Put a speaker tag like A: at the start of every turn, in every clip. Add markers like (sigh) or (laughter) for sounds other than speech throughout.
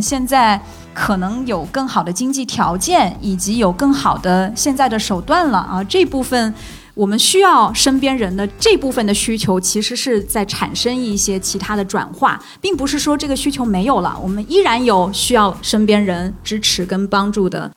A: 现在可能有更好的经济条件，以及有更好的现在的手段了啊，这部分。我们需要身边人的这部分的需求，其实是在产生一些其他的转化，并不是说这个需求没有了，我们依然有需要身边人支持跟帮助的。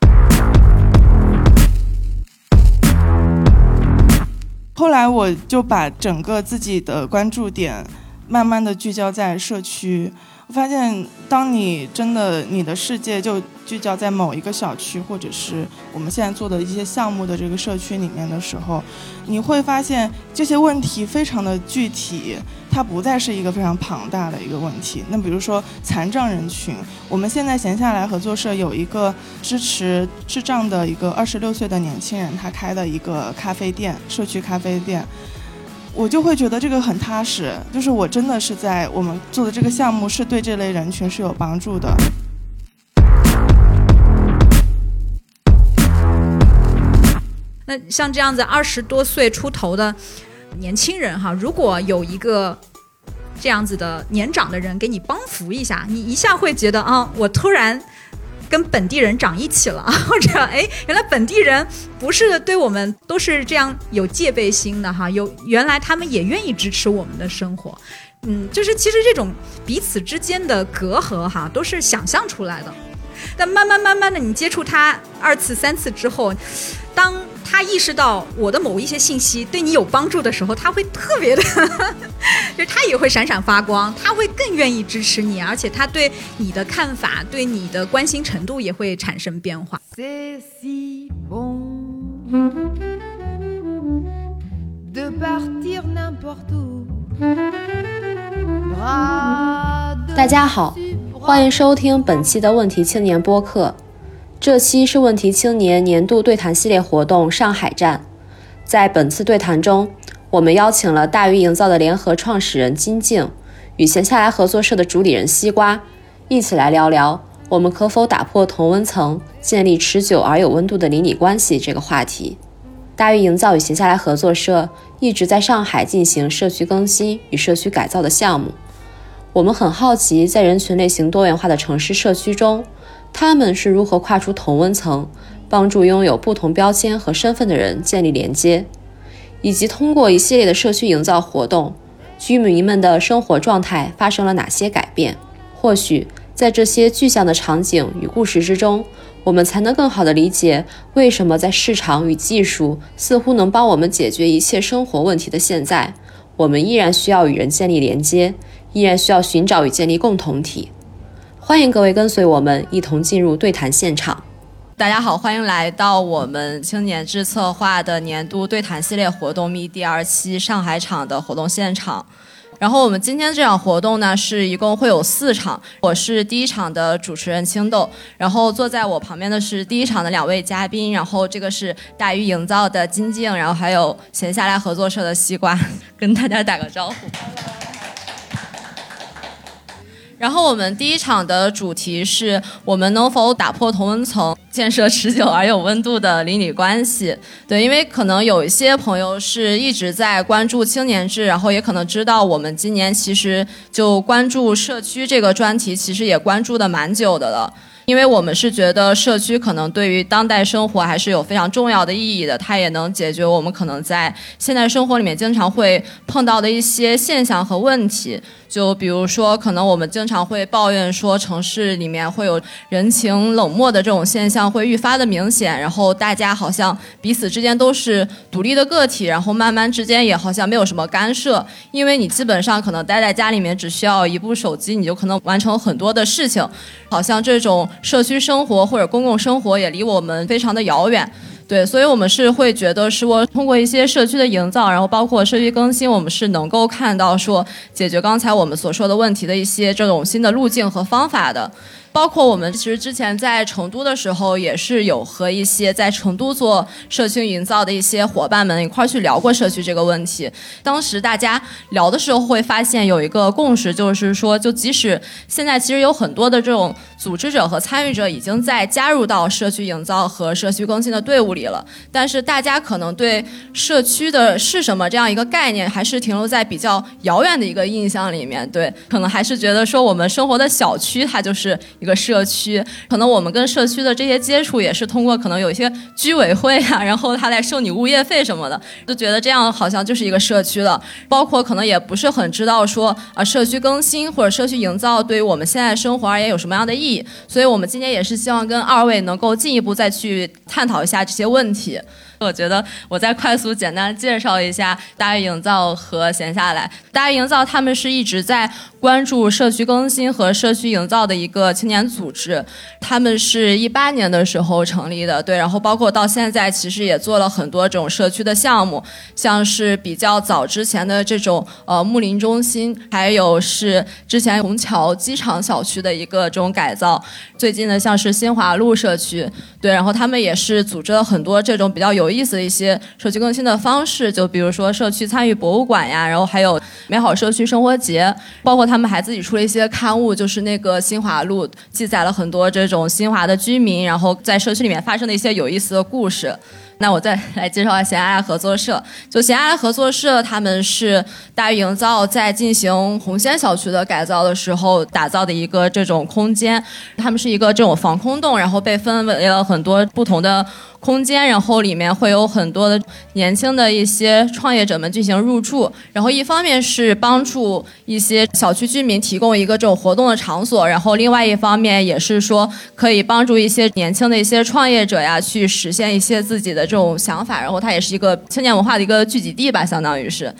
B: 后来我就把整个自己的关注点慢慢的聚焦在社区。我发现，当你真的你的世界就聚焦在某一个小区，或者是我们现在做的一些项目的这个社区里面的时候，你会发现这些问题非常的具体，它不再是一个非常庞大的一个问题。那比如说残障人群，我们现在闲下来合作社有一个支持智障的一个二十六岁的年轻人，他开的一个咖啡店，社区咖啡店。我就会觉得这个很踏实，就是我真的是在我们做的这个项目是对这类人群是有帮助的。
A: 那像这样子二十多岁出头的年轻人哈，如果有一个这样子的年长的人给你帮扶一下，你一下会觉得啊，我突然。跟本地人长一起了，(laughs) 或者哎，原来本地人不是对我们都是这样有戒备心的哈，有原来他们也愿意支持我们的生活，嗯，就是其实这种彼此之间的隔阂哈，都是想象出来的，但慢慢慢慢的你接触他二次三次之后，当。他意识到我的某一些信息对你有帮助的时候，他会特别的，(laughs) 就他也会闪闪发光，他会更愿意支持你，而且他对你的看法、对你的关心程度也会产生变化。
C: 大家好，欢迎收听本期的问题青年播客。这期是问题青年年度对谈系列活动上海站。在本次对谈中，我们邀请了大鱼营造的联合创始人金静与闲下来合作社的主理人西瓜，一起来聊聊我们可否打破同温层，建立持久而有温度的邻里关系这个话题。大鱼营造与闲下来合作社一直在上海进行社区更新与社区改造的项目。我们很好奇，在人群类型多元化的城市社区中。他们是如何跨出同温层，帮助拥有不同标签和身份的人建立连接，以及通过一系列的社区营造活动，居民们的生活状态发生了哪些改变？或许在这些具象的场景与故事之中，我们才能更好地理解为什么在市场与技术似乎能帮我们解决一切生活问题的现在，我们依然需要与人建立连接，依然需要寻找与建立共同体。欢迎各位跟随我们一同进入对谈现场。
D: 大家好，欢迎来到我们青年志策划的年度对谈系列活动 m 第二期上海场的活动现场。然后我们今天这场活动呢，是一共会有四场。我是第一场的主持人青豆，然后坐在我旁边的是第一场的两位嘉宾，然后这个是大鱼营造的金静，然后还有闲下来合作社的西瓜，(laughs) 跟大家打个招呼。然后我们第一场的主题是我们能否打破同温层，建设持久而有温度的邻里关系？对，因为可能有一些朋友是一直在关注青年志，然后也可能知道我们今年其实就关注社区这个专题，其实也关注的蛮久的了。因为我们是觉得社区可能对于当代生活还是有非常重要的意义的，它也能解决我们可能在现代生活里面经常会碰到的一些现象和问题。就比如说，可能我们经常会抱怨说，城市里面会有人情冷漠的这种现象会愈发的明显，然后大家好像彼此之间都是独立的个体，然后慢慢之间也好像没有什么干涉，因为你基本上可能待在家里面，只需要一部手机，你就可能完成很多的事情，好像这种社区生活或者公共生活也离我们非常的遥远。对，所以我们是会觉得说，通过一些社区的营造，然后包括社区更新，我们是能够看到说，解决刚才我们所说的问题的一些这种新的路径和方法的。包括我们其实之前在成都的时候，也是有和一些在成都做社区营造的一些伙伴们一块儿去聊过社区这个问题。当时大家聊的时候会发现有一个共识，就是说，就即使现在其实有很多的这种组织者和参与者已经在加入到社区营造和社区更新的队伍里了，但是大家可能对社区的是什么这样一个概念，还是停留在比较遥远的一个印象里面。对，可能还是觉得说我们生活的小区它就是。一个社区。可能我们跟社区的这些接触也是通过可能有一些居委会啊，(laughs) 然后他来收你物业费什么的，就觉得这样好像就是一个社区了。包括可能也不是很知道说啊，社区更新或者社区营造对于我们现在生活而言有什么样的意义。所以我们今天也是希望跟二位能够进一步再去探讨一下这些问题。我觉得我再快速简单介绍一下大鱼营造和闲下来。大鱼营造他们是一直在关注社区更新和社区营造的一个青年组织，他们是一八年的时候成立的，对，然后包括到现在其实也做了很多这种社区的项目，像是比较早之前的这种呃木林中心，还有是之前虹桥机场小区的一个这种改造，最近的像是新华路社区，对，然后他们也是组织了很多这种比较有。有意思的一些社区更新的方式，就比如说社区参与博物馆呀，然后还有美好社区生活节，包括他们还自己出了一些刊物，就是那个新华路，记载了很多这种新华的居民，然后在社区里面发生的一些有意思的故事。那我再来介绍一下闲爱合作社。就闲爱合作社，他们是大鱼营造在进行红仙小区的改造的时候打造的一个这种空间。他们是一个这种防空洞，然后被分为了很多不同的空间，然后里面会有很多的年轻的一些创业者们进行入住。然后一方面是帮助一些小区居民提供一个这种活动的场所，然后另外一方面也是说可以帮助一些年轻的一些创业者呀去实现一些自己的。这种想法，然后它也是一个青年文化的一个聚集地吧，相当于是。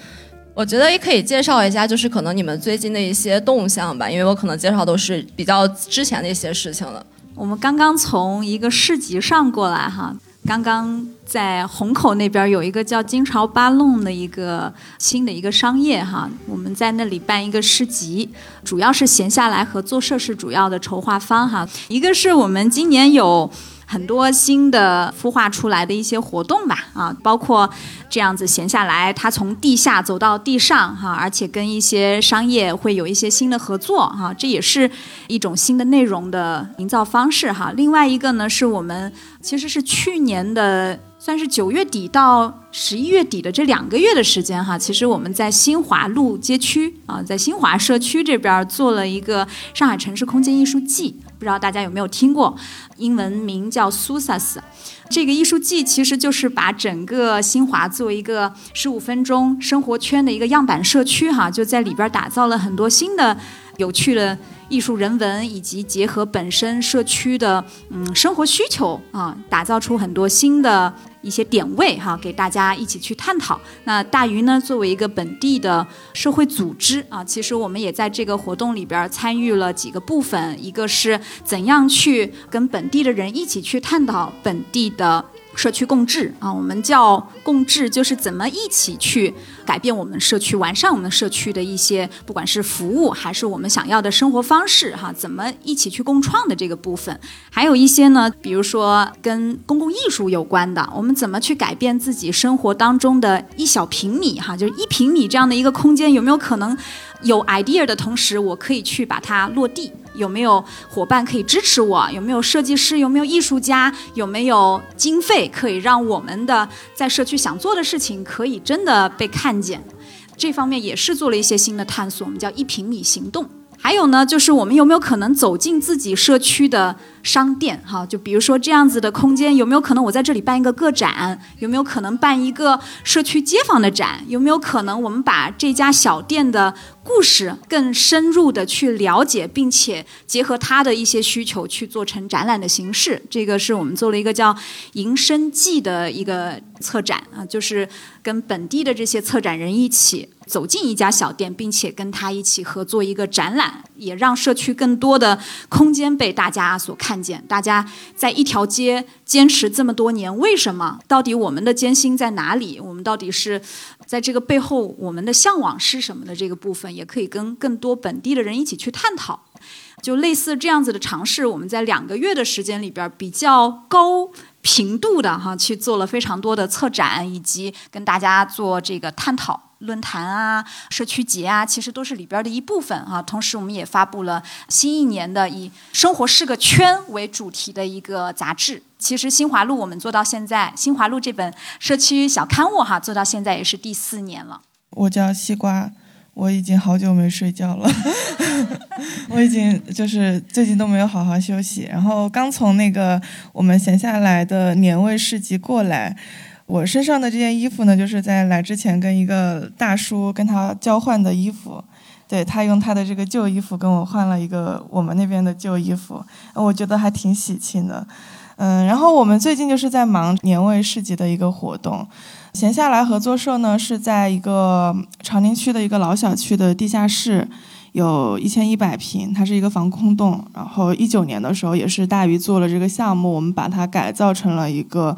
D: 我觉得也可以介绍一下，就是可能你们最近的一些动向吧，因为我可能介绍都是比较之前的一些事情了。
A: 我们刚刚从一个市集上过来哈，刚刚在虹口那边有一个叫金朝八弄的一个新的一个商业哈，我们在那里办一个市集，主要是闲下来合作社是主要的筹划方哈。一个是我们今年有。很多新的孵化出来的一些活动吧，啊，包括这样子闲下来，它从地下走到地上，哈，而且跟一些商业会有一些新的合作，哈，这也是一种新的内容的营造方式，哈。另外一个呢，是我们其实是去年的。算是九月底到十一月底的这两个月的时间哈，其实我们在新华路街区啊，在新华社区这边做了一个上海城市空间艺术季，不知道大家有没有听过？英文名叫 SUSAS。这个艺术季其实就是把整个新华作为一个十五分钟生活圈的一个样板社区哈，就在里边打造了很多新的有趣的。艺术人文以及结合本身社区的嗯生活需求啊，打造出很多新的一些点位哈，给大家一起去探讨。那大鱼呢，作为一个本地的社会组织啊，其实我们也在这个活动里边参与了几个部分，一个是怎样去跟本地的人一起去探讨本地的。社区共治啊，我们叫共治，就是怎么一起去改变我们社区，完善我们社区的一些，不管是服务还是我们想要的生活方式哈，怎么一起去共创的这个部分，还有一些呢，比如说跟公共艺术有关的，我们怎么去改变自己生活当中的一小平米哈，就是一平米这样的一个空间，有没有可能有 idea 的同时，我可以去把它落地。有没有伙伴可以支持我？有没有设计师？有没有艺术家？有没有经费可以让我们的在社区想做的事情可以真的被看见？这方面也是做了一些新的探索，我们叫一平米行动。还有呢，就是我们有没有可能走进自己社区的？商店哈，就比如说这样子的空间，有没有可能我在这里办一个个展？有没有可能办一个社区街坊的展？有没有可能我们把这家小店的故事更深入的去了解，并且结合他的一些需求去做成展览的形式？这个是我们做了一个叫《迎生记》的一个策展啊，就是跟本地的这些策展人一起走进一家小店，并且跟他一起合作一个展览，也让社区更多的空间被大家所。看见大家在一条街坚持这么多年，为什么？到底我们的艰辛在哪里？我们到底是在这个背后，我们的向往是什么的这个部分，也可以跟更多本地的人一起去探讨。就类似这样子的尝试，我们在两个月的时间里边，比较高频度的哈去做了非常多的策展，以及跟大家做这个探讨。论坛啊，社区节啊，其实都是里边的一部分啊。同时，我们也发布了新一年的以“生活是个圈”为主题的一个杂志。其实，新华路我们做到现在，新华路这本社区小刊物哈，做到现在也是第四年了。
B: 我叫西瓜，我已经好久没睡觉了，(laughs) 我已经就是最近都没有好好休息。然后刚从那个我们闲下来的年味市集过来，我身上的这件衣服呢，就是在来之前跟一个大叔跟他交换的衣服。对他用他的这个旧衣服跟我换了一个我们那边的旧衣服，我觉得还挺喜庆的。嗯，然后我们最近就是在忙年味市集的一个活动。闲下来合作社呢是在一个长宁区的一个老小区的地下室，有一千一百平，它是一个防空洞。然后一九年的时候也是大鱼做了这个项目，我们把它改造成了一个，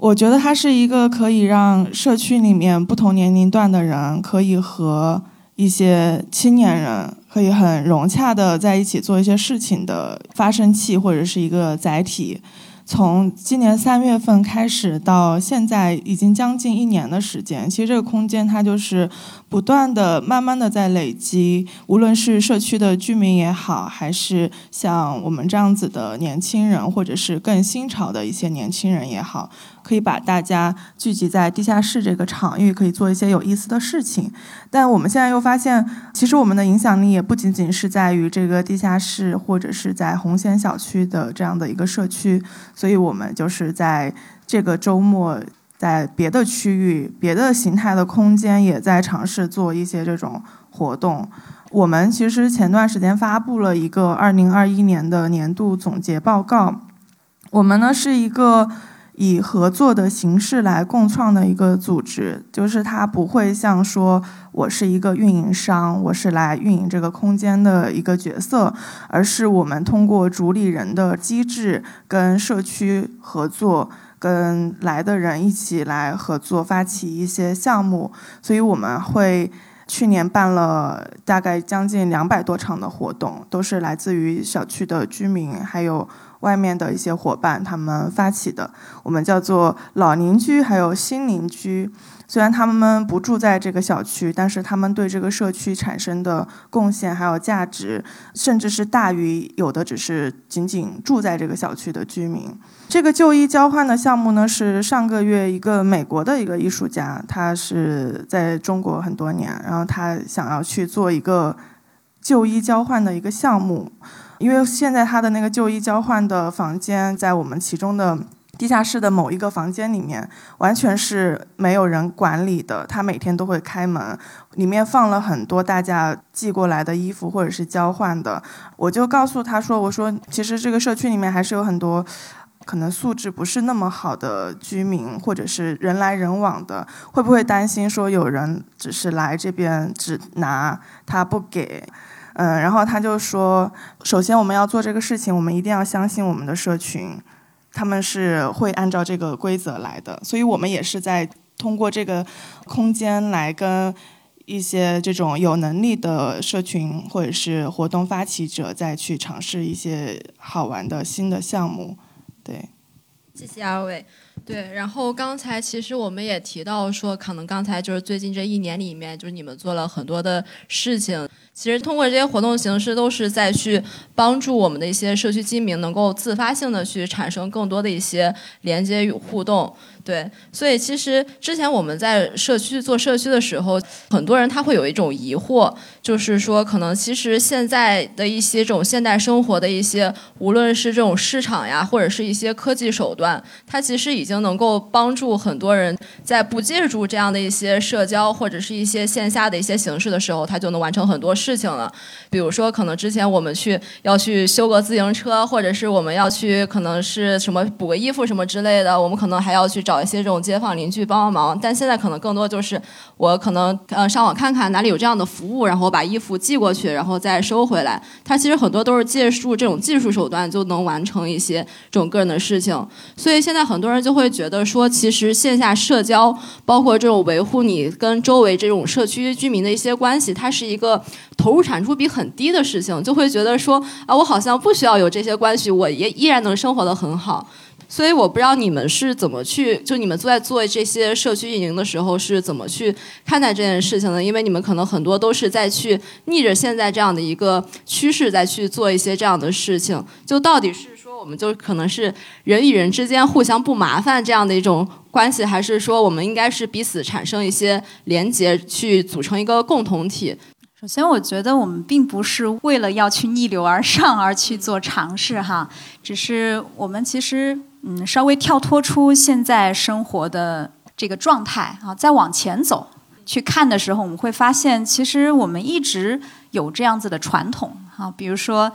B: 我觉得它是一个可以让社区里面不同年龄段的人可以和一些青年人可以很融洽的在一起做一些事情的发生器或者是一个载体。从今年三月份开始到现在，已经将近一年的时间。其实这个空间它就是不断的、慢慢的在累积。无论是社区的居民也好，还是像我们这样子的年轻人，或者是更新潮的一些年轻人也好。可以把大家聚集在地下室这个场域，可以做一些有意思的事情。但我们现在又发现，其实我们的影响力也不仅仅是在于这个地下室，或者是在红贤小区的这样的一个社区。所以我们就是在这个周末，在别的区域、别的形态的空间，也在尝试做一些这种活动。我们其实前段时间发布了一个二零二一年的年度总结报告。我们呢是一个。以合作的形式来共创的一个组织，就是它不会像说我是一个运营商，我是来运营这个空间的一个角色，而是我们通过主理人的机制跟社区合作，跟来的人一起来合作发起一些项目，所以我们会去年办了大概将近两百多场的活动，都是来自于小区的居民还有。外面的一些伙伴他们发起的，我们叫做老邻居，还有新邻居。虽然他们不住在这个小区，但是他们对这个社区产生的贡献还有价值，甚至是大于有的只是仅仅住在这个小区的居民。这个旧衣交换的项目呢，是上个月一个美国的一个艺术家，他是在中国很多年，然后他想要去做一个旧衣交换的一个项目。因为现在他的那个旧衣交换的房间在我们其中的地下室的某一个房间里面，完全是没有人管理的。他每天都会开门，里面放了很多大家寄过来的衣服或者是交换的。我就告诉他说：“我说其实这个社区里面还是有很多可能素质不是那么好的居民，或者是人来人往的，会不会担心说有人只是来这边只拿他不给？”嗯，然后他就说，首先我们要做这个事情，我们一定要相信我们的社群，他们是会按照这个规则来的，所以我们也是在通过这个空间来跟一些这种有能力的社群或者是活动发起者再去尝试一些好玩的新的项目，对。
D: 谢谢二位。对，然后刚才其实我们也提到说，可能刚才就是最近这一年里面，就是你们做了很多的事情。其实通过这些活动形式，都是在去帮助我们的一些社区居民能够自发性的去产生更多的一些连接与互动。对，所以其实之前我们在社区做社区的时候，很多人他会有一种疑惑，就是说可能其实现在的一些这种现代生活的一些，无论是这种市场呀，或者是一些科技手段，它其实已经能够帮助很多人在不借助这样的一些社交或者是一些线下的一些形式的时候，他就能完成很多事。情了，比如说，可能之前我们去要去修个自行车，或者是我们要去可能是什么补个衣服什么之类的，我们可能还要去找一些这种街坊邻居帮帮忙。但现在可能更多就是我可能呃上网看看哪里有这样的服务，然后把衣服寄过去，然后再收回来。它其实很多都是借助这种技术手段就能完成一些这种个人的事情。所以现在很多人就会觉得说，其实线下社交，包括这种维护你跟周围这种社区居民的一些关系，它是一个。投入产出比很低的事情，就会觉得说啊，我好像不需要有这些关系，我也依然能生活的很好。所以我不知道你们是怎么去，就你们在做这些社区运营的时候是怎么去看待这件事情的？因为你们可能很多都是在去逆着现在这样的一个趋势，在去做一些这样的事情。就到底是说我们就可能是人与人之间互相不麻烦这样的一种关系，还是说我们应该是彼此产生一些连结，去组成一个共同体？
A: 首先，我觉得我们并不是为了要去逆流而上而去做尝试哈，只是我们其实嗯稍微跳脱出现在生活的这个状态啊，再往前走去看的时候，我们会发现其实我们一直有这样子的传统啊，比如说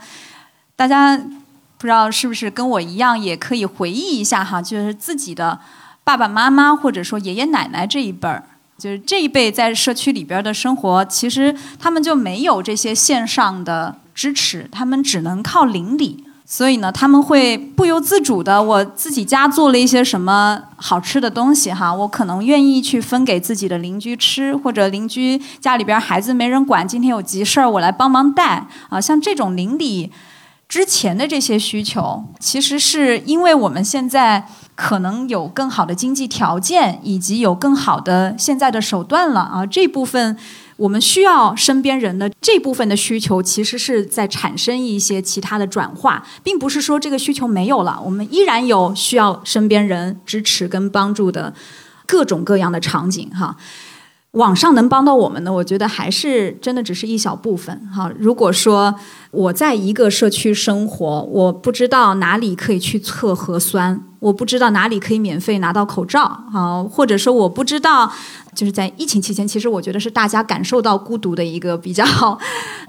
A: 大家不知道是不是跟我一样，也可以回忆一下哈，就是自己的爸爸妈妈或者说爷爷奶奶这一辈儿。就是这一辈在社区里边的生活，其实他们就没有这些线上的支持，他们只能靠邻里。所以呢，他们会不由自主的，我自己家做了一些什么好吃的东西哈，我可能愿意去分给自己的邻居吃，或者邻居家里边孩子没人管，今天有急事儿，我来帮忙带啊。像这种邻里之前的这些需求，其实是因为我们现在。可能有更好的经济条件，以及有更好的现在的手段了啊！这部分我们需要身边人的这部分的需求，其实是在产生一些其他的转化，并不是说这个需求没有了，我们依然有需要身边人支持跟帮助的各种各样的场景哈。网上能帮到我们的，我觉得还是真的只是一小部分哈。如果说我在一个社区生活，我不知道哪里可以去测核酸，我不知道哪里可以免费拿到口罩啊，或者说我不知道，就是在疫情期间，其实我觉得是大家感受到孤独的一个比较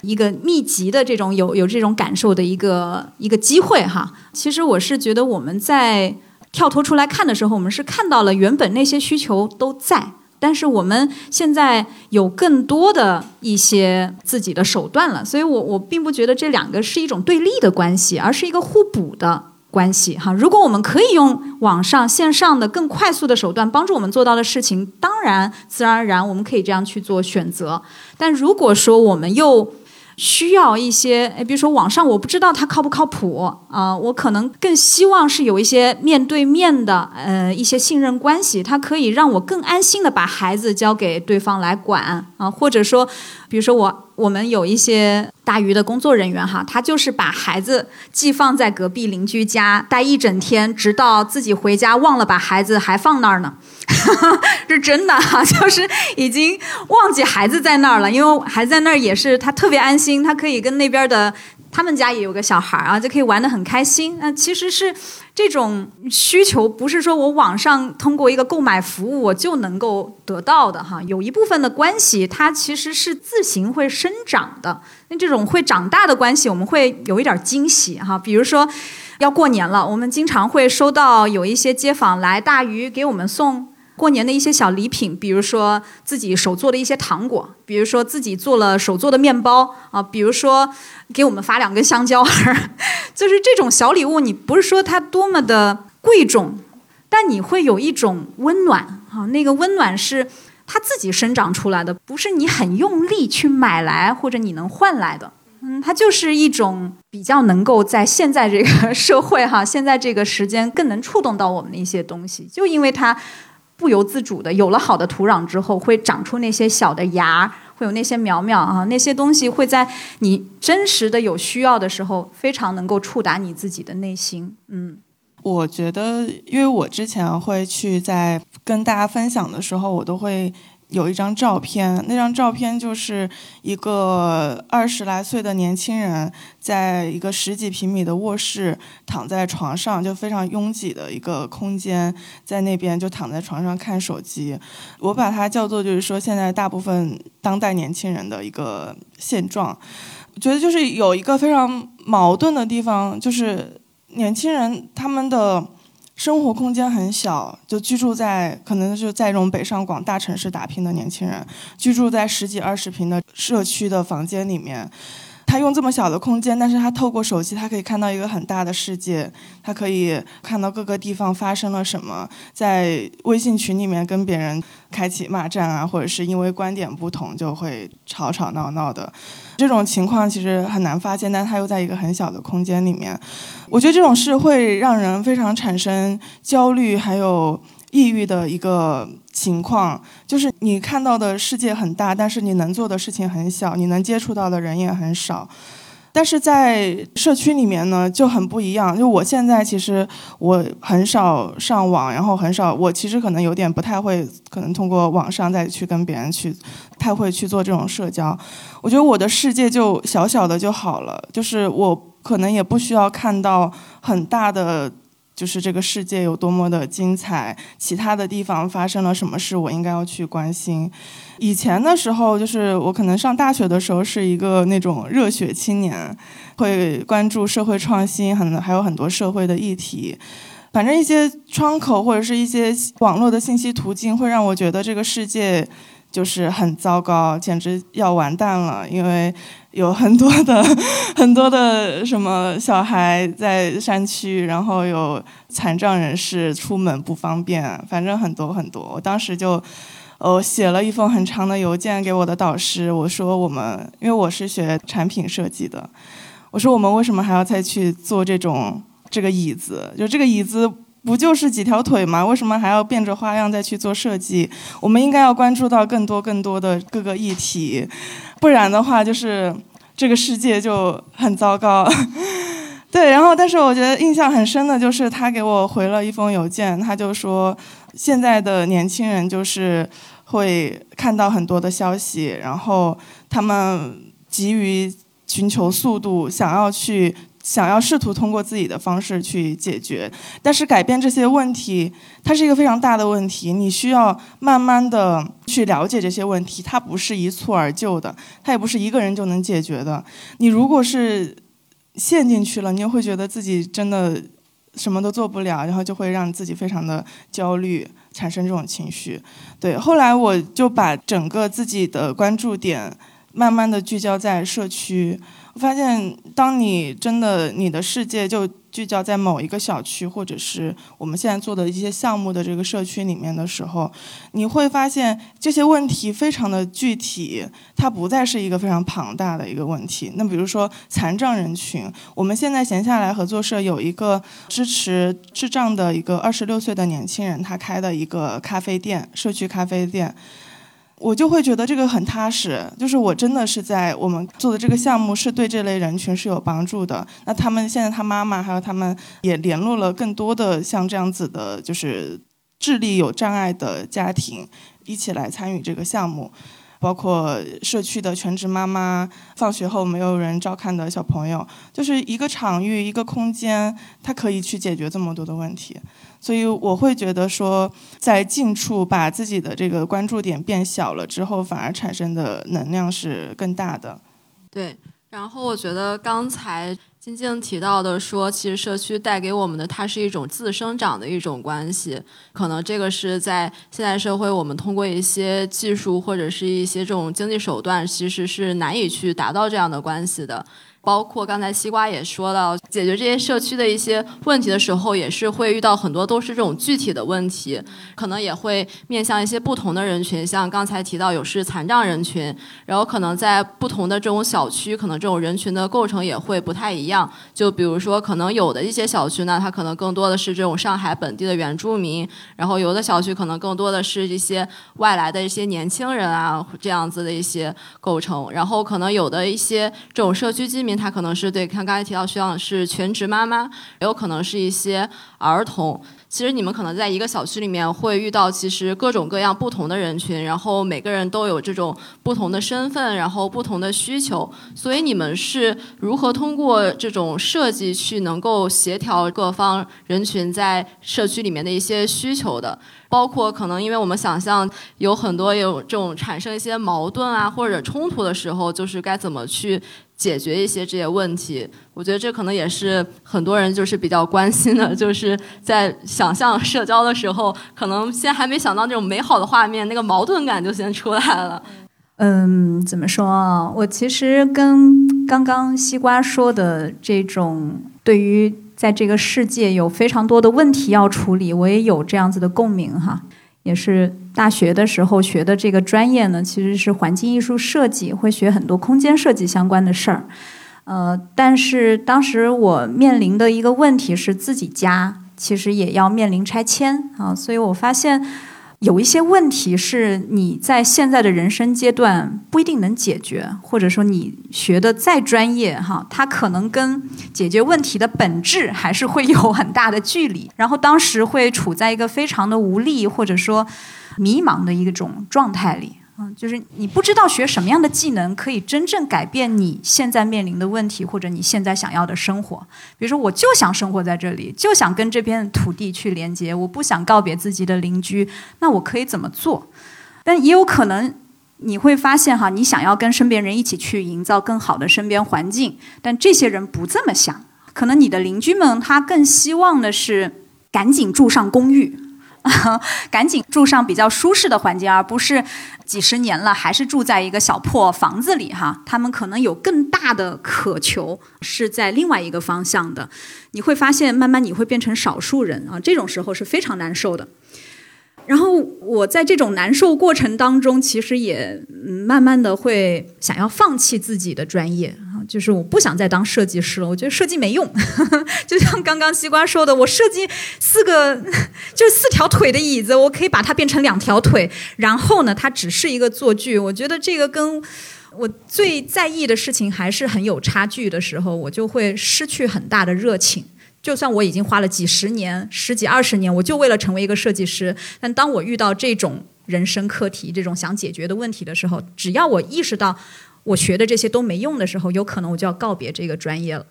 A: 一个密集的这种有有这种感受的一个一个机会哈。其实我是觉得我们在跳脱出来看的时候，我们是看到了原本那些需求都在。但是我们现在有更多的一些自己的手段了，所以我我并不觉得这两个是一种对立的关系，而是一个互补的关系哈。如果我们可以用网上线上的更快速的手段帮助我们做到的事情，当然自然而然我们可以这样去做选择。但如果说我们又需要一些，哎，比如说网上我不知道它靠不靠谱啊，我可能更希望是有一些面对面的，呃，一些信任关系，它可以让我更安心的把孩子交给对方来管啊，或者说，比如说我。我们有一些大鱼的工作人员哈，他就是把孩子寄放在隔壁邻居家待一整天，直到自己回家忘了把孩子还放那儿呢，(laughs) 是真的 (laughs) 哈，就是已经忘记孩子在那儿了，因为孩子在那儿也是他特别安心，他可以跟那边的。他们家也有个小孩儿啊，就可以玩得很开心。那其实是这种需求，不是说我网上通过一个购买服务我就能够得到的哈。有一部分的关系，它其实是自行会生长的。那这种会长大的关系，我们会有一点惊喜哈。比如说要过年了，我们经常会收到有一些街坊来大鱼给我们送。过年的一些小礼品，比如说自己手做的一些糖果，比如说自己做了手做的面包啊，比如说给我们发两根香蕉，(laughs) 就是这种小礼物。你不是说它多么的贵重，但你会有一种温暖啊，那个温暖是它自己生长出来的，不是你很用力去买来或者你能换来的。嗯，它就是一种比较能够在现在这个社会哈，现在这个时间更能触动到我们的一些东西，就因为它。不由自主的，有了好的土壤之后，会长出那些小的芽，会有那些苗苗啊，那些东西会在你真实的有需要的时候，非常能够触达你自己的内心。嗯，
B: 我觉得，因为我之前会去在跟大家分享的时候，我都会。有一张照片，那张照片就是一个二十来岁的年轻人，在一个十几平米的卧室躺在床上，就非常拥挤的一个空间，在那边就躺在床上看手机。我把它叫做就是说现在大部分当代年轻人的一个现状。我觉得就是有一个非常矛盾的地方，就是年轻人他们的。生活空间很小，就居住在可能就在这种北上广大城市打拼的年轻人，居住在十几二十平的社区的房间里面。他用这么小的空间，但是他透过手机，他可以看到一个很大的世界，他可以看到各个地方发生了什么，在微信群里面跟别人开启骂战啊，或者是因为观点不同就会吵吵闹闹的，这种情况其实很难发现，但他又在一个很小的空间里面，我觉得这种事会让人非常产生焦虑，还有。抑郁的一个情况，就是你看到的世界很大，但是你能做的事情很小，你能接触到的人也很少。但是在社区里面呢就很不一样。就我现在其实我很少上网，然后很少，我其实可能有点不太会，可能通过网上再去跟别人去，太会去做这种社交。我觉得我的世界就小小的就好了，就是我可能也不需要看到很大的。就是这个世界有多么的精彩，其他的地方发生了什么事，我应该要去关心。以前的时候，就是我可能上大学的时候是一个那种热血青年，会关注社会创新，很还有很多社会的议题。反正一些窗口或者是一些网络的信息途径，会让我觉得这个世界就是很糟糕，简直要完蛋了，因为。有很多的 (laughs) 很多的什么小孩在山区，然后有残障人士出门不方便，反正很多很多。我当时就，呃，写了一封很长的邮件给我的导师，我说我们因为我是学产品设计的，我说我们为什么还要再去做这种这个椅子？就这个椅子不就是几条腿吗？为什么还要变着花样再去做设计？我们应该要关注到更多更多的各个议题，不然的话就是。这个世界就很糟糕，(laughs) 对。然后，但是我觉得印象很深的就是他给我回了一封邮件，他就说现在的年轻人就是会看到很多的消息，然后他们急于寻求速度，想要去。想要试图通过自己的方式去解决，但是改变这些问题，它是一个非常大的问题。你需要慢慢的去了解这些问题，它不是一蹴而就的，它也不是一个人就能解决的。你如果是陷进去了，你又会觉得自己真的什么都做不了，然后就会让自己非常的焦虑，产生这种情绪。对，后来我就把整个自己的关注点慢慢的聚焦在社区。发现，当你真的你的世界就聚焦在某一个小区，或者是我们现在做的一些项目的这个社区里面的时候，你会发现这些问题非常的具体，它不再是一个非常庞大的一个问题。那比如说残障人群，我们现在闲下来合作社有一个支持智障的一个二十六岁的年轻人，他开的一个咖啡店，社区咖啡店。我就会觉得这个很踏实，就是我真的是在我们做的这个项目是对这类人群是有帮助的。那他们现在他妈妈还有他们也联络了更多的像这样子的，就是智力有障碍的家庭一起来参与这个项目。包括社区的全职妈妈，放学后没有人照看的小朋友，就是一个场域、一个空间，它可以去解决这么多的问题。所以我会觉得说，在近处把自己的这个关注点变小了之后，反而产生的能量是更大的。
D: 对，然后我觉得刚才。静静提到的说，其实社区带给我们的，它是一种自生长的一种关系。可能这个是在现代社会，我们通过一些技术或者是一些这种经济手段，其实是难以去达到这样的关系的。包括刚才西瓜也说到，解决这些社区的一些问题的时候，也是会遇到很多都是这种具体的问题，可能也会面向一些不同的人群，像刚才提到有是残障人群，然后可能在不同的这种小区，可能这种人群的构成也会不太一样。就比如说，可能有的一些小区呢，它可能更多的是这种上海本地的原住民，然后有的小区可能更多的是一些外来的一些年轻人啊，这样子的一些构成，然后可能有的一些这种社区居民。他可能是对，看刚才提到需要是全职妈妈，也有可能是一些儿童。其实你们可能在一个小区里面会遇到，其实各种各样不同的人群，然后每个人都有这种不同的身份，然后不同的需求。所以你们是如何通过这种设计去能够协调各方人群在社区里面的一些需求的？包括可能因为我们想象有很多有这种产生一些矛盾啊或者冲突的时候，就是该怎么去。解决一些这些问题，我觉得这可能也是很多人就是比较关心的，(laughs) 就是在想象社交的时候，可能先还没想到那种美好的画面，那个矛盾感就先出来了。
E: 嗯，怎么说啊？我其实跟刚刚西瓜说的这种，对于在这个世界有非常多的问题要处理，我也有这样子的共鸣哈。也是大学的时候学的这个专业呢，其实是环境艺术设计，会学很多空间设计相关的事儿。呃，但是当时我面临的一个问题是，自己家其实也要面临拆迁啊，所以我发现
A: 有一些问题是你在现在的人生阶段不一定能解决，或者说你学的再专业哈，它可能跟解决问题的本质还是会有很大的距离。然后当时会处在一个非常的无力或者说迷茫的一种状态里。嗯，就是你不知道学什么样的技能可以真正改变你现在面临的问题，或者你现在想要的生活。比如说，我就想生活在这里，就想跟这片土地去连接，我不想告别自己的邻居，那我可以怎么做？但也有可能你会发现，哈，你想要跟身边人一起去营造更好的身边环境，但这些人不这么想。可能你的邻居们他更希望的是赶紧住上公寓。(laughs) 赶紧住上比较舒适的环境，而不是几十年了还是住在一个小破房子里哈。他们可能有更大的渴求，是在另外一个方向的。你会发现，慢慢你会变成少数人啊，这种时候是非常难受的。然后我在这种难受过程当中，其实也慢慢的会想要放弃自己的专业。就是我不想再当设计师了，我觉得设计没用。(laughs) 就像刚刚西瓜说的，我设计四个就是四条腿的椅子，我可以把它变成两条腿，然后呢，它只是一个坐具。我觉得这个跟我最在意的事情还是很有差距的时候，我就会失去很大的热情。就算我已经花了几十年、十几二十年，我就为了成为一个设计师，但当我遇到这种人生课题、这种想解决的问题的时候，只要我意识到。我学的这些都没用的时候，有可能我就要告别这个专业了。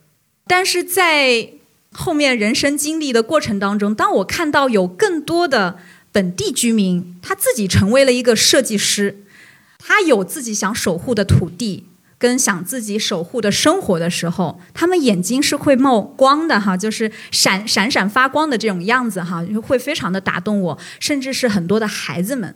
A: 但是在后面人生经历的过程当中，当我看到有更多的本地居民，他自己成为了一个设计师，他有自己想守护的土地跟想自己守护的生活的时候，他们眼睛是会冒光的哈，就是闪闪闪发光的这种样子哈，会非常的打动我，甚至是很多的孩子们。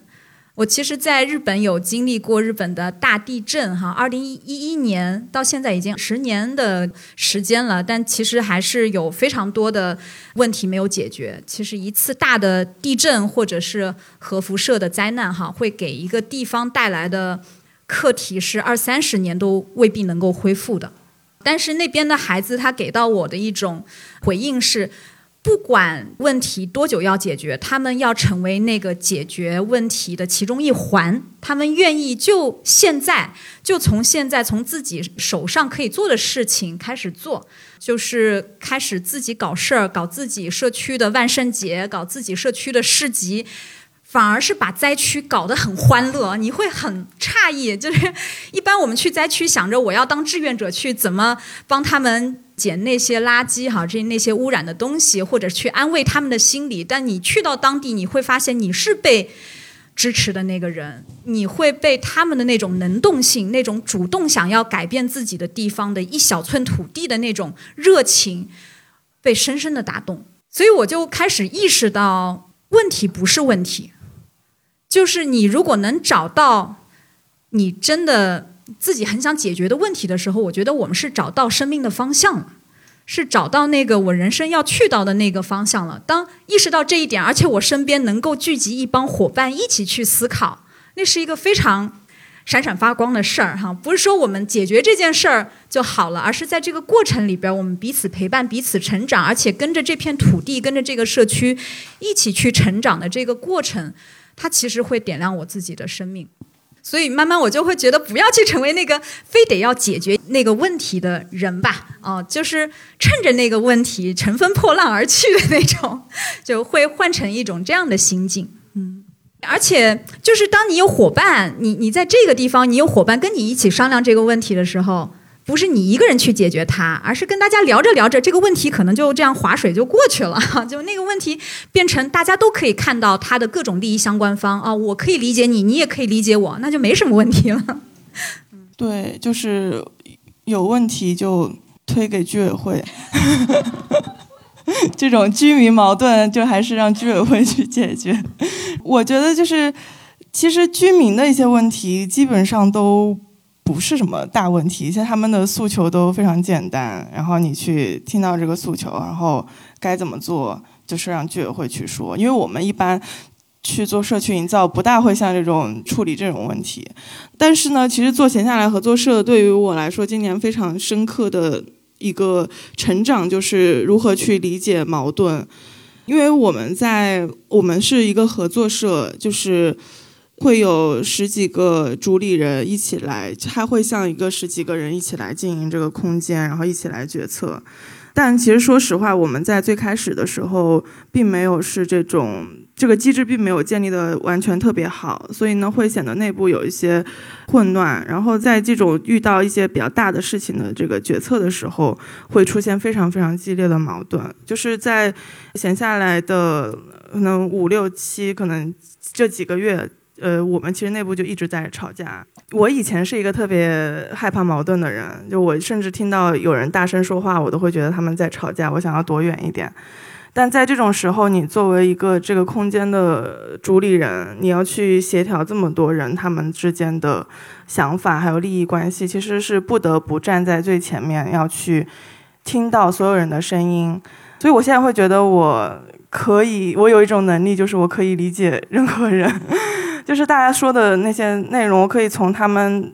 A: 我其实在日本有经历过日本的大地震，哈，二零一一年到现在已经十年的时间了，但其实还是有非常多的问题没有解决。其实一次大的地震或者是核辐射的灾难，哈，会给一个地方带来的课题是二三十年都未必能够恢复的。但是那边的孩子他给到我的一种回应是。不管问题多久要解决，他们要成为那个解决问题的其中一环。他们愿意就现在，就从现在从自己手上可以做的事情开始做，就是开始自己搞事儿，搞自己社区的万圣节，搞自己社区的市集。反而是把灾区搞得很欢乐，你会很诧异。就是 (laughs) 一般我们去灾区，想着我要当志愿者去怎么帮他们捡那些垃圾哈，这那些污染的东西，或者去安慰他们的心理。但你去到当地，你会发现你是被支持的那个人，你会被他们的那种能动性、那种主动想要改变自己的地方的一小寸土地的那种热情，被深深的打动。所以我就开始意识到，问题不是问题。就是你如果能找到你真的自己很想解决的问题的时候，我觉得我们是找到生命的方向了，是找到那个我人生要去到的那个方向了。当意识到这一点，而且我身边能够聚集一帮伙伴一起去思考，那是一个非常闪闪发光的事儿哈。不是说我们解决这件事儿就好了，而是在这个过程里边，我们彼此陪伴、彼此成长，而且跟着这片土地、跟着这个社区一起去成长的这个过程。它其实会点亮我自己的生命，所以慢慢我就会觉得不要去成为那个非得要解决那个问题的人吧，哦，就是趁着那个问题乘风破浪而去的那种，(laughs) 就会换成一种这样的心境，嗯，而且就是当你有伙伴，你你在这个地方，你有伙伴跟你一起商量这个问题的时候。不是你一个人去解决它，而是跟大家聊着聊着，这个问题可能就这样划水就过去了。(laughs) 就那个问题变成大家都可以看到它的各种利益相关方啊，我可以理解你，你也可以理解我，那就没什么问题了。(laughs)
B: 对，就是有问题就推给居委会，(laughs) 这种居民矛盾就还是让居委会去解决。我觉得就是，其实居民的一些问题基本上都。不是什么大问题，现在他们的诉求都非常简单，然后你去听到这个诉求，然后该怎么做，就是让居委会去说。因为我们一般去做社区营造，不大会像这种处理这种问题。但是呢，其实做闲下来合作社对于我来说，今年非常深刻的一个成长，就是如何去理解矛盾。因为我们在我们是一个合作社，就是会有十几个主理人一起来，还会像一个十几个人一起来经营这个空间，然后一起来决策。但其实说实话，我们在最开始的时候，并没有是这种这个机制，并没有建立的完全特别好，所以呢，会显得内部有一些混乱。然后在这种遇到一些比较大的事情的这个决策的时候，会出现非常非常激烈的矛盾。就是在闲下来的可能五六七，可能这几个月。呃，我们其实内部就一直在吵架。我以前是一个特别害怕矛盾的人，就我甚至听到有人大声说话，我都会觉得他们在吵架，我想要躲远一点。但在这种时候，你作为一个这个空间的主理人，你要去协调这么多人他们之间的想法还有利益关系，其实是不得不站在最前面，要去听到所有人的声音。所以我现在会觉得我可以，我有一种能力，就是我可以理解任何人。就是大家说的那些内容，我可以从他们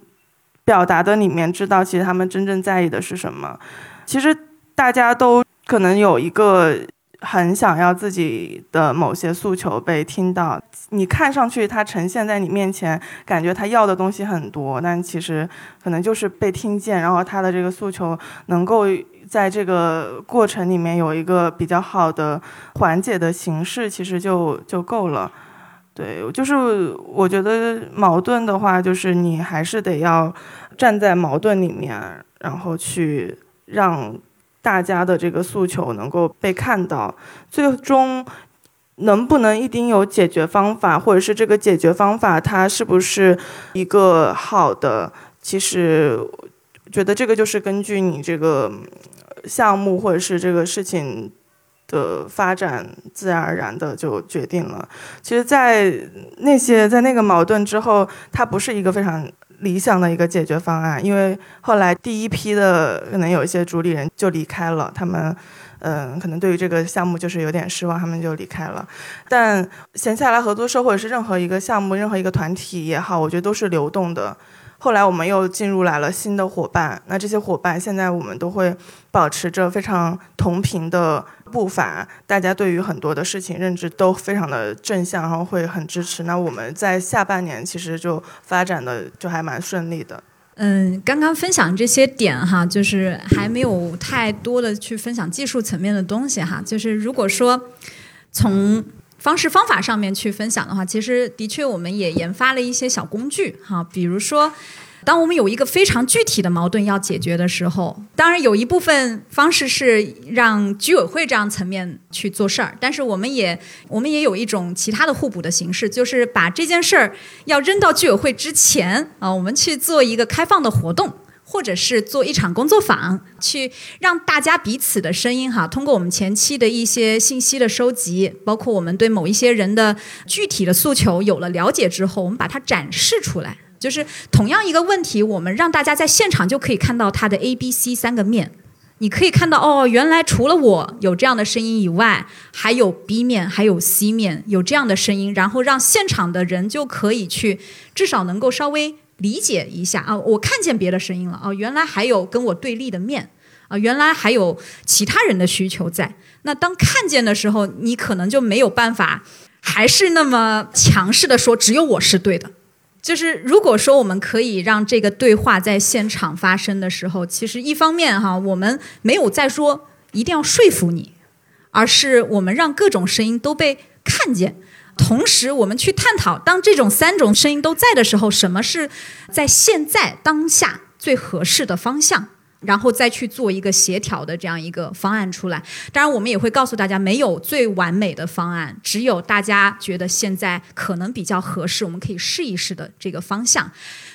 B: 表达的里面知道，其实他们真正在意的是什么。其实大家都可能有一个很想要自己的某些诉求被听到。你看上去他呈现在你面前，感觉他要的东西很多，但其实可能就是被听见，然后他的这个诉求能够在这个过程里面有一个比较好的缓解的形式，其实就就够了。对，就是我觉得矛盾的话，就是你还是得要站在矛盾里面，然后去让大家的这个诉求能够被看到。最终能不能一定有解决方法，或者是这个解决方法它是不是一个好的？其实觉得这个就是根据你这个项目或者是这个事情。的发展自然而然的就决定了。其实，在那些在那个矛盾之后，它不是一个非常理想的一个解决方案，因为后来第一批的可能有一些主理人就离开了，他们嗯，可能对于这个项目就是有点失望，他们就离开了。但闲下来合作社或者是任何一个项目、任何一个团体也好，我觉得都是流动的。后来我们又进入来了新的伙伴，那这些伙伴现在我们都会保持着非常同频的步伐，大家对于很多的事情认知都非常的正向，然后会很支持。那我们在下半年其实就发展的就还蛮顺利的。
A: 嗯，刚刚分享这些点哈，就是还没有太多的去分享技术层面的东西哈。就是如果说从方式方法上面去分享的话，其实的确我们也研发了一些小工具哈，比如说，当我们有一个非常具体的矛盾要解决的时候，当然有一部分方式是让居委会这样层面去做事儿，但是我们也我们也有一种其他的互补的形式，就是把这件事儿要扔到居委会之前啊，我们去做一个开放的活动。或者是做一场工作坊，去让大家彼此的声音哈，通过我们前期的一些信息的收集，包括我们对某一些人的具体的诉求有了了解之后，我们把它展示出来。就是同样一个问题，我们让大家在现场就可以看到它的 A、B、C 三个面。你可以看到哦，原来除了我有这样的声音以外，还有 B 面，还有 C 面，有这样的声音，然后让现场的人就可以去至少能够稍微。理解一下啊，我看见别的声音了啊，原来还有跟我对立的面啊，原来还有其他人的需求在。那当看见的时候，你可能就没有办法，还是那么强势的说只有我是对的。就是如果说我们可以让这个对话在现场发生的时候，其实一方面哈，我们没有在说一定要说服你，而是我们让各种声音都被看见。同时，我们去探讨，当这种三种声音都在的时候，什么是在现在当下最合适的方向，然后再去做一个协调的这样一个方案出来。当然，我们也会告诉大家，没有最完美的方案，只有大家觉得现在可能比较合适，我们可以试一试的这个方向。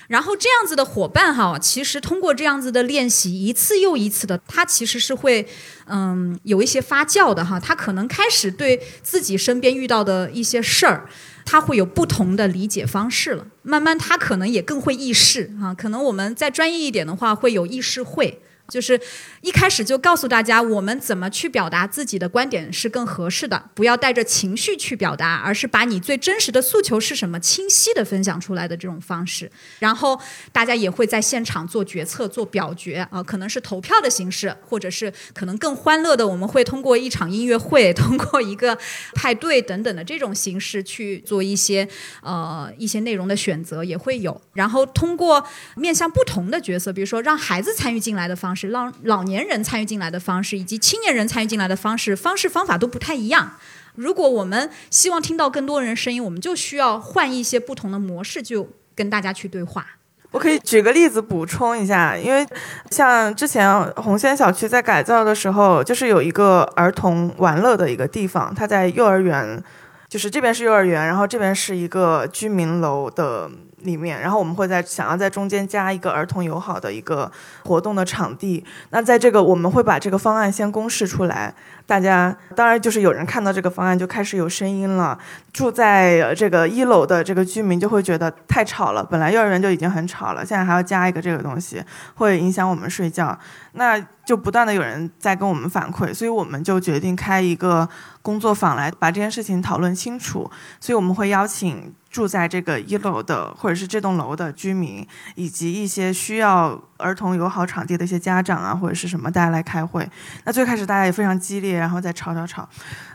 A: 然后这样子的伙伴哈，其实通过这样子的练习，一次又一次的，他其实是会，嗯，有一些发酵的哈。他可能开始对自己身边遇到的一些事儿，他会有不同的理解方式了。慢慢他可能也更会议事啊。可能我们再专业一点的话，会有议事会。就是一开始就告诉大家，我们怎么去表达自己的观点是更合适的，不要带着情绪去表达，而是把你最真实的诉求是什么，清晰的分享出来的这种方式。然后大家也会在现场做决策、做表决啊，可能是投票的形式，或者是可能更欢乐的，我们会通过一场音乐会、(laughs) 通过一个派对等等的这种形式去做一些呃一些内容的选择，也会有。然后通过面向不同的角色，比如说让孩子参与进来的方式。让老年人参与进来的方式，以及青年人参与进来的方式，方式方法都不太一样。如果我们希望听到更多人声音，我们就需要换一些不同的模式，就跟大家去对话。
B: 我可以举个例子补充一下，因为像之前红仙小区在改造的时候，就是有一个儿童玩乐的一个地方，它在幼儿园，就是这边是幼儿园，然后这边是一个居民楼的。里面，然后我们会在想要在中间加一个儿童友好的一个活动的场地。那在这个，我们会把这个方案先公示出来。大家当然就是有人看到这个方案就开始有声音了。住在这个一楼的这个居民就会觉得太吵了，本来幼儿园就已经很吵了，现在还要加一个这个东西，会影响我们睡觉。那就不断的有人在跟我们反馈，所以我们就决定开一个工作坊来把这件事情讨论清楚。所以我们会邀请。住在这个一楼的，或者是这栋楼的居民，以及一些需要儿童友好场地的一些家长啊，或者是什么，大家来开会。那最开始大家也非常激烈，然后再吵吵吵。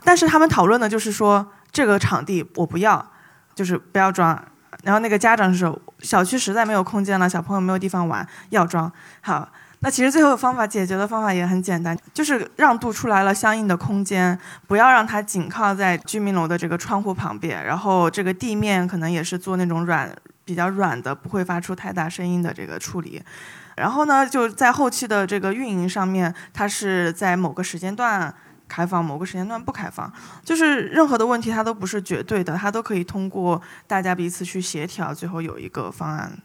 B: 但是他们讨论的就是说，这个场地我不要，就是不要装。然后那个家长是，小区实在没有空间了，小朋友没有地方玩，要装。好。那其实最后方法解决的方法也很简单，就是让渡出来了相应的空间，不要让它紧靠在居民楼的这个窗户旁边，然后这个地面可能也是做那种软、比较软的，不会发出太大声音的这个处理。然后呢，就在后期的这个运营上面，它是在某个时间段开放，某个时间段不开放，就是任何的问题它都不是绝对的，它都可以通过大家彼此去协调，最后有一个方案。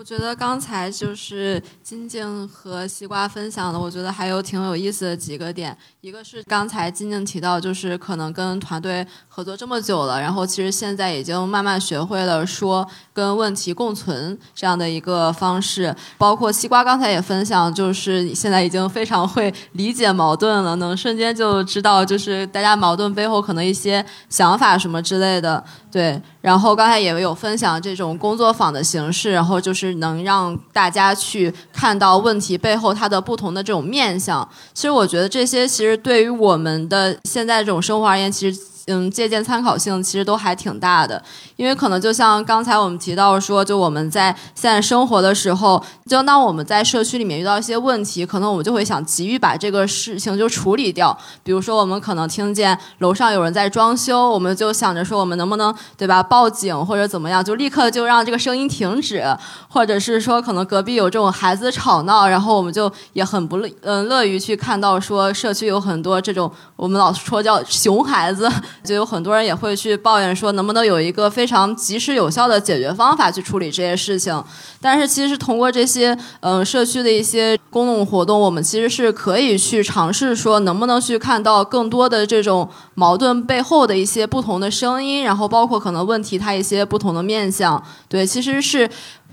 D: 我觉得刚才就是金静和西瓜分享的，我觉得还有挺有意思的几个点。一个是刚才金静提到，就是可能跟团队合作这么久了，然后其实现在已经慢慢学会了说跟问题共存这样的一个方式。包括西瓜刚才也分享，就是现在已经非常会理解矛盾了，能瞬间就知道就是大家矛盾背后可能一些想法什么之类的。对，然后刚才也有分享这种工作坊的形式，然后就是能让大家去看到问题背后它的不同的这种面相。其实我觉得这些其实对于我们的现在这种生活而言，其实。嗯，借鉴参考性其实都还挺大的，因为可能就像刚才我们提到说，就我们在现在生活的时候，就当我们在社区里面遇到一些问题，可能我们就会想急于把这个事情就处理掉。比如说，我们可能听见楼上有人在装修，我们就想着说，我们能不能对吧，报警或者怎么样，就立刻就让这个声音停止，或者是说，可能隔壁有这种孩子吵闹，然后我们就也很不乐嗯乐于去看到说社区有很多这种我们老说叫熊孩子。就有很多人也会去抱怨说，能不能有一个非常及时有效的解决方法去处理这些事情？但是其实通过这些嗯社区的一些公共活动，我们其实是可以去尝试说，能不能去看到更多的这种矛盾背后的一些不同的声音，然后包括可能问题它一些不同的面向。对，其实是。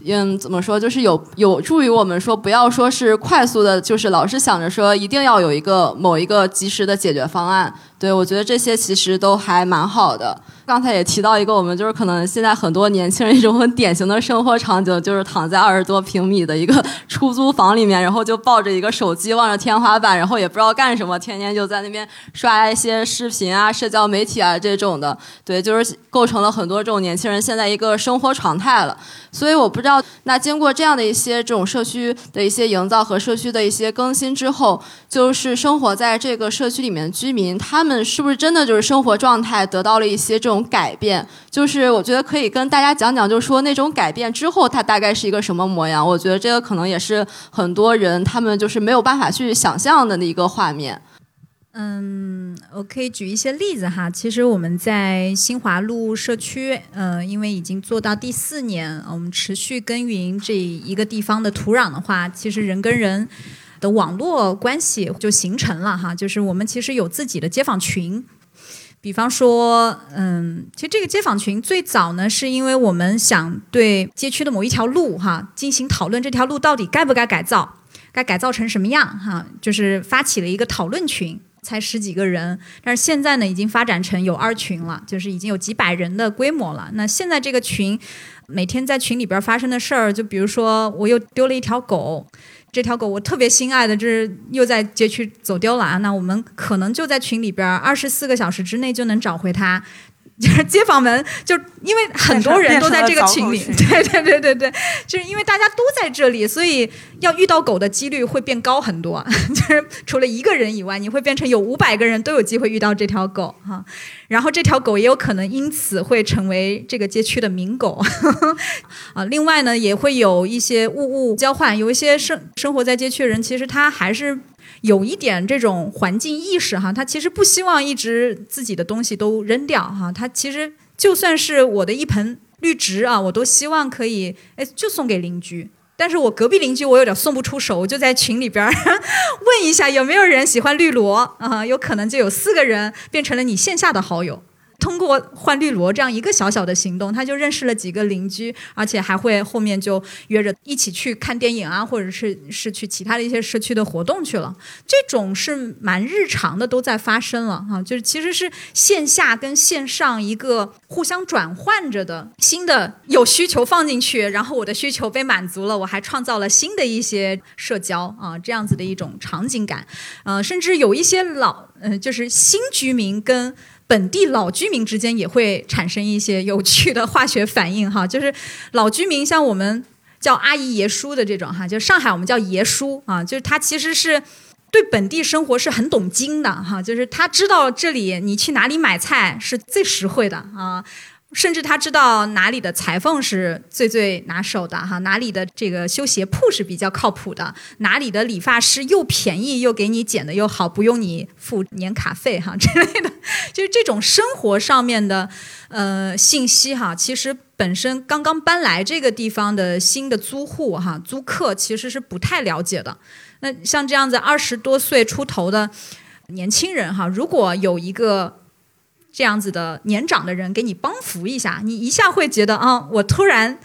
D: 嗯，怎么说？就是有有助于我们说，不要说是快速的，就是老是想着说一定要有一个某一个及时的解决方案。对我觉得这些其实都还蛮好的。刚才也提到一个，我们就是可能现在很多年轻人一种很典型的生活场景，就是躺在二十多平米的一个出租房里面，然后就抱着一个手机望着天花板，然后也不知道干什么，天天就在那边刷一些视频啊、社交媒体啊这种的。对，就是构成了很多这种年轻人现在一个生活常态了。所以我不知那经过这样的一些这种社区的一些营造和社区的一些更新之后，就是生活在这个社区里面的居民，他们是不是真的就是生活状态得到了一些这种。改变就是我觉得可以跟大家讲讲，就是说那种改变之后，它大概是一个什么模样？我觉得这个可能也是很多人他们就是没有办法去想象的那一个画面。
A: 嗯，我可以举一些例子哈。其实我们在新华路社区，呃，因为已经做到第四年，我们持续耕耘这一个地方的土壤的话，其实人跟人的网络关系就形成了哈。就是我们其实有自己的街坊群。比方说，嗯，其实这个街坊群最早呢，是因为我们想对街区的某一条路哈进行讨论，这条路到底该不该改造。该改造成什么样哈，就是发起了一个讨论群，才十几个人，但是现在呢已经发展成有二群了，就是已经有几百人的规模了。那现在这个群每天在群里边发生的事儿，就比如说我又丢了一条狗。这条狗我特别心爱的，这又在街区走丢了啊！那我们可能就在群里边，二十四个小时之内就能找回它。就是街坊们，就因为很多人都在这个群里，对对对对对，就是因为大家都在这里，所以要遇到狗的几率会变高很多。(laughs) 就是除了一个人以外，你会变成有五百个人都有机会遇到这条狗哈。然后这条狗也有可能因此会成为这个街区的名狗 (laughs) 啊。另外呢，也会有一些物物交换，有一些生生活在街区的人，其实他还是。有一点这种环境意识哈，他其实不希望一直自己的东西都扔掉哈，他其实就算是我的一盆绿植啊，我都希望可以哎就送给邻居，但是我隔壁邻居我有点送不出手，我就在群里边 (laughs) 问一下有没有人喜欢绿萝啊，有可能就有四个人变成了你线下的好友。通过换绿萝这样一个小小的行动，他就认识了几个邻居，而且还会后面就约着一起去看电影啊，或者是是去其他的一些社区的活动去了。这种是蛮日常的，都在发生了哈。就是其实是线下跟线上一个互相转换着的新的有需求放进去，然后我的需求被满足了，我还创造了新的一些社交啊，这样子的一种场景感。呃，甚至有一些老呃，就是新居民跟。本地老居民之间也会产生一些有趣的化学反应哈，(laughs) 就是老居民像我们叫阿姨爷叔的这种哈，就上海我们叫爷叔啊，就是他其实是对本地生活是很懂经的哈，就是他知道这里你去哪里买菜是最实惠的啊。甚至他知道哪里的裁缝是最最拿手的哈，哪里的这个修鞋铺是比较靠谱的，哪里的理发师又便宜又给你剪的又好，不用你付年卡费哈 (laughs) 之类的，就是这种生活上面的呃信息哈，其实本身刚刚搬来这个地方的新的租户哈，租客其实是不太了解的。那像这样子二十多岁出头的年轻人哈，如果有一个。这样子的年长的人给你帮扶一下，你一下会觉得啊，我突然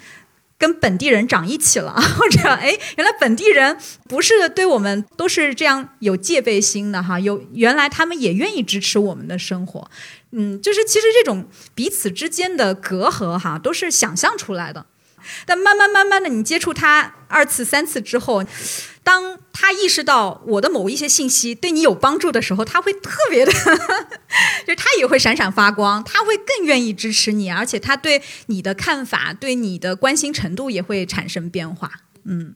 A: 跟本地人长一起了，或者哎，原来本地人不是对我们都是这样有戒备心的哈，有原来他们也愿意支持我们的生活，嗯，就是其实这种彼此之间的隔阂哈，都是想象出来的。但慢慢慢慢的，你接触他二次、三次之后，当他意识到我的某一些信息对你有帮助的时候，他会特别的，(laughs) 就他也会闪闪发光，他会更愿意支持你，而且他对你的看法、对你的关心程度也会产生变化。嗯，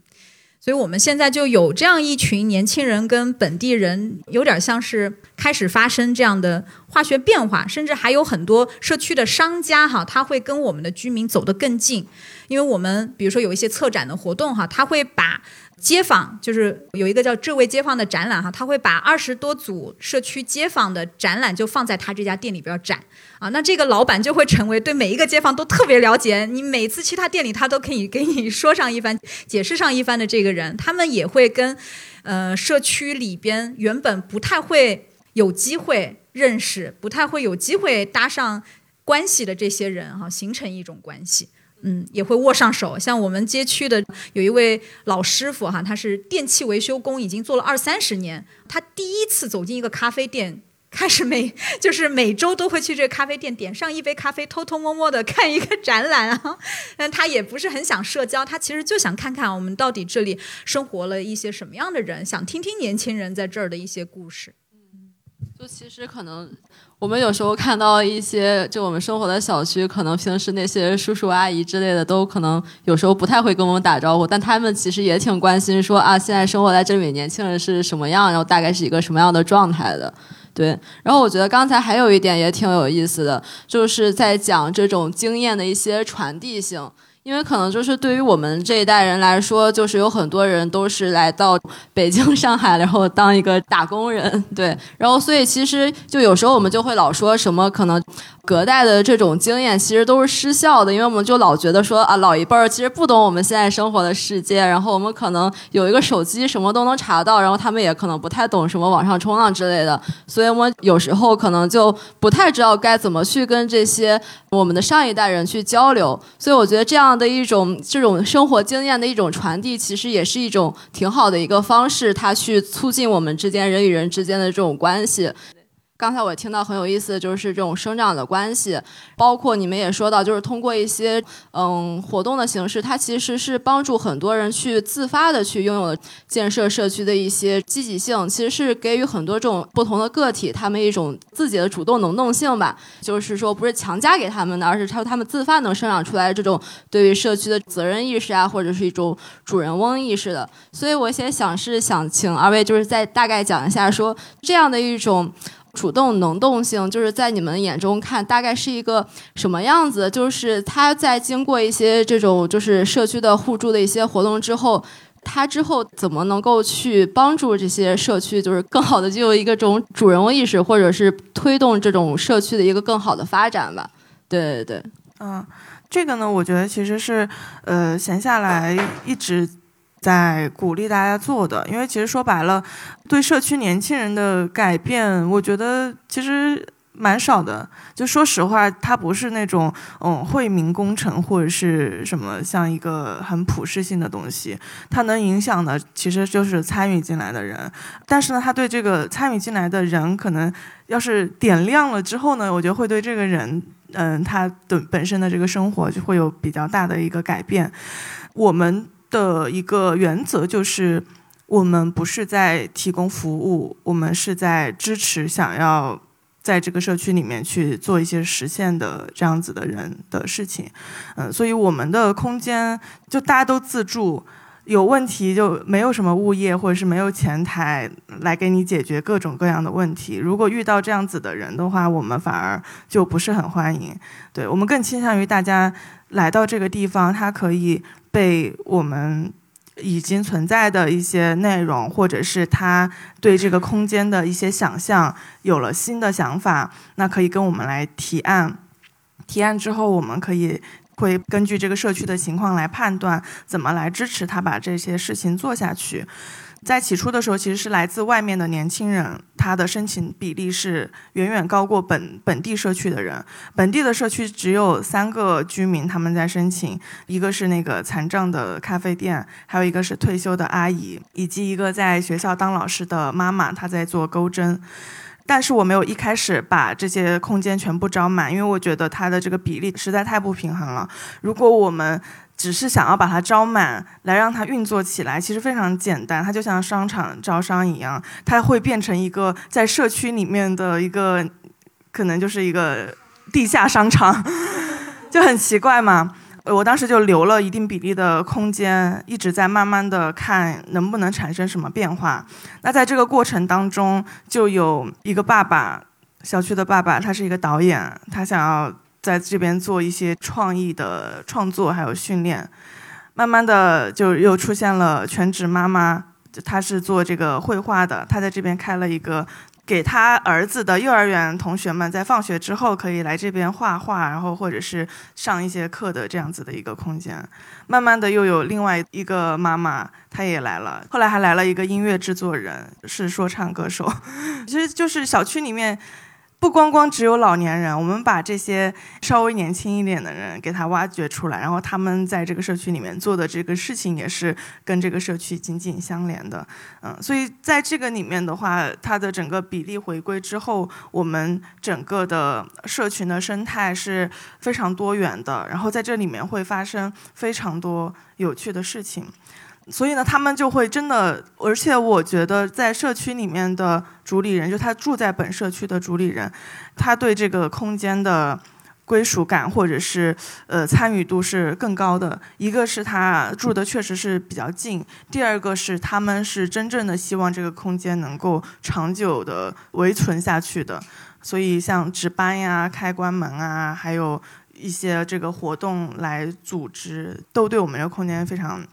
A: 所以我们现在就有这样一群年轻人跟本地人，有点像是开始发生这样的化学变化，甚至还有很多社区的商家哈，他会跟我们的居民走得更近。因为我们比如说有一些策展的活动哈，他会把街坊就是有一个叫“这位街坊”的展览哈，他会把二十多组社区街坊的展览就放在他这家店里边展啊，那这个老板就会成为对每一个街坊都特别了解，你每次去他店里，他都可以给你说上一番、解释上一番的这个人，他们也会跟呃社区里边原本不太会有机会认识、不太会有机会搭上关系的这些人哈，形成一种关系。嗯，也会握上手。像我们街区的有一位老师傅哈，他是电器维修工，已经做了二三十年。他第一次走进一个咖啡店，开始每 (laughs) 就是每周都会去这咖啡店点上一杯咖啡，偷偷摸摸的看一个展览啊。但他也不是很想社交，他其实就想看看我们到底这里生活了一些什么样的人，想听听年轻人在这儿的一些故事。
D: 嗯，就其实可能。我们有时候看到一些，就我们生活的小区，可能平时那些叔叔阿姨之类的，都可能有时候不太会跟我们打招呼，但他们其实也挺关心，说啊，现在生活在这里年轻人是什么样，然后大概是一个什么样的状态的，对。然后我觉得刚才还有一点也挺有意思的，就是在讲这种经验的一些传递性。因为可能就是对于我们这一代人来说，就是有很多人都是来到北京、(laughs) 上海，然后当一个打工人，对，然后所以其实就有时候我们就会老说什么可能隔代的这种经验其实都是失效的，因为我们就老觉得说啊老一辈儿其实不懂我们现在生活的世界，然后我们可能有一个手机什么都能查到，然后他们也可能不太懂什么网上冲浪之类的，所以我们有时候可能就不太知道该怎么去跟这些我们的上一代人去交流，所以我觉得这样。的一种这种生活经验的一种传递，其实也是一种挺好的一个方式，它去促进我们之间人与人之间的这种关系。刚才我听到很有意思的就是这种生长的关系，包括你们也说到，就是通过一些嗯活动的形式，它其实是帮助很多人去自发的去拥有建设社区的一些积极性，其实是给予很多这种不同的个体他们一种自己的主动能动性吧。就是说不是强加给他们的，而是他他们自发能生长出来这种对于社区的责任意识啊，或者是一种主人翁意识的。所以我先想是想请二位就是再大概讲一下，说这样的一种。主动能动性，就是在你们眼中看，大概是一个什么样子？就是他在经过一些这种就是社区的互助的一些活动之后，他之后怎么能够去帮助这些社区，就是更好的就有一个这种主人翁意识，或者是推动这种社区的一个更好的发展吧？对对对，
B: 嗯，这个呢，我觉得其实是呃，闲下来一直。在鼓励大家做的，因为其实说白了，对社区年轻人的改变，我觉得其实蛮少的。就说实话，它不是那种嗯惠民工程或者是什么像一个很普适性的东西，它能影响的其实就是参与进来的人。但是呢，他对这个参与进来的人，可能要是点亮了之后呢，我觉得会对这个人嗯他的本身的这个生活就会有比较大的一个改变。我们。的一个原则就是，我们不是在提供服务，我们是在支持想要在这个社区里面去做一些实现的这样子的人的事情。嗯，所以我们的空间就大家都自助，有问题就没有什么物业或者是没有前台来给你解决各种各样的问题。如果遇到这样子的人的话，我们反而就不是很欢迎。对我们更倾向于大家来到这个地方，他可以。被我们已经存在的一些内容，或者是他对这个空间的一些想象有了新的想法，那可以跟我们来提案。提案之后，我们可以会根据这个社区的情况来判断怎么来支持他把这些事情做下去。在起初的时候，其实是来自外面的年轻人，他的申请比例是远远高过本本地社区的人。本地的社区只有三个居民他们在申请，一个是那个残障的咖啡店，还有一个是退休的阿姨，以及一个在学校当老师的妈妈，她在做钩针。但是我没有一开始把这些空间全部招满，因为我觉得它的这个比例实在太不平衡了。如果我们只是想要把它招满，来让它运作起来，其实非常简单。它就像商场招商一样，它会变成一个在社区里面的一个，可能就是一个地下商场，(laughs) 就很奇怪嘛。我当时就留了一定比例的空间，一直在慢慢的看能不能产生什么变化。那在这个过程当中，就有一个爸爸，小区的爸爸，他是一个导演，他想要。在这边做一些创意的创作，还有训练，慢慢的就又出现了全职妈妈，她是做这个绘画的，她在这边开了一个给她儿子的幼儿园同学们在放学之后可以来这边画画，然后或者是上一些课的这样子的一个空间。慢慢的又有另外一个妈妈，她也来了，后来还来了一个音乐制作人，是说唱歌手，(laughs) 其实就是小区里面。不光光只有老年人，我们把这些稍微年轻一点的人给他挖掘出来，然后他们在这个社区里面做的这个事情也是跟这个社区紧紧相连的，嗯，所以在这个里面的话，它的整个比例回归之后，我们整个的社群的生态是非常多元的，然后在这里面会发生非常多有趣的事情。所以呢，他们就会真的，而且我觉得在社区里面的主理人，就他住在本社区的主理人，他对这个空间的归属感或者是呃参与度是更高的。一个是他住的确实是比较近，第二个是他们是真正的希望这个空间能够长久的维存下去的。所以像值班呀、开关门啊，还有一些这个活动来组织，都对我们这个空间非常。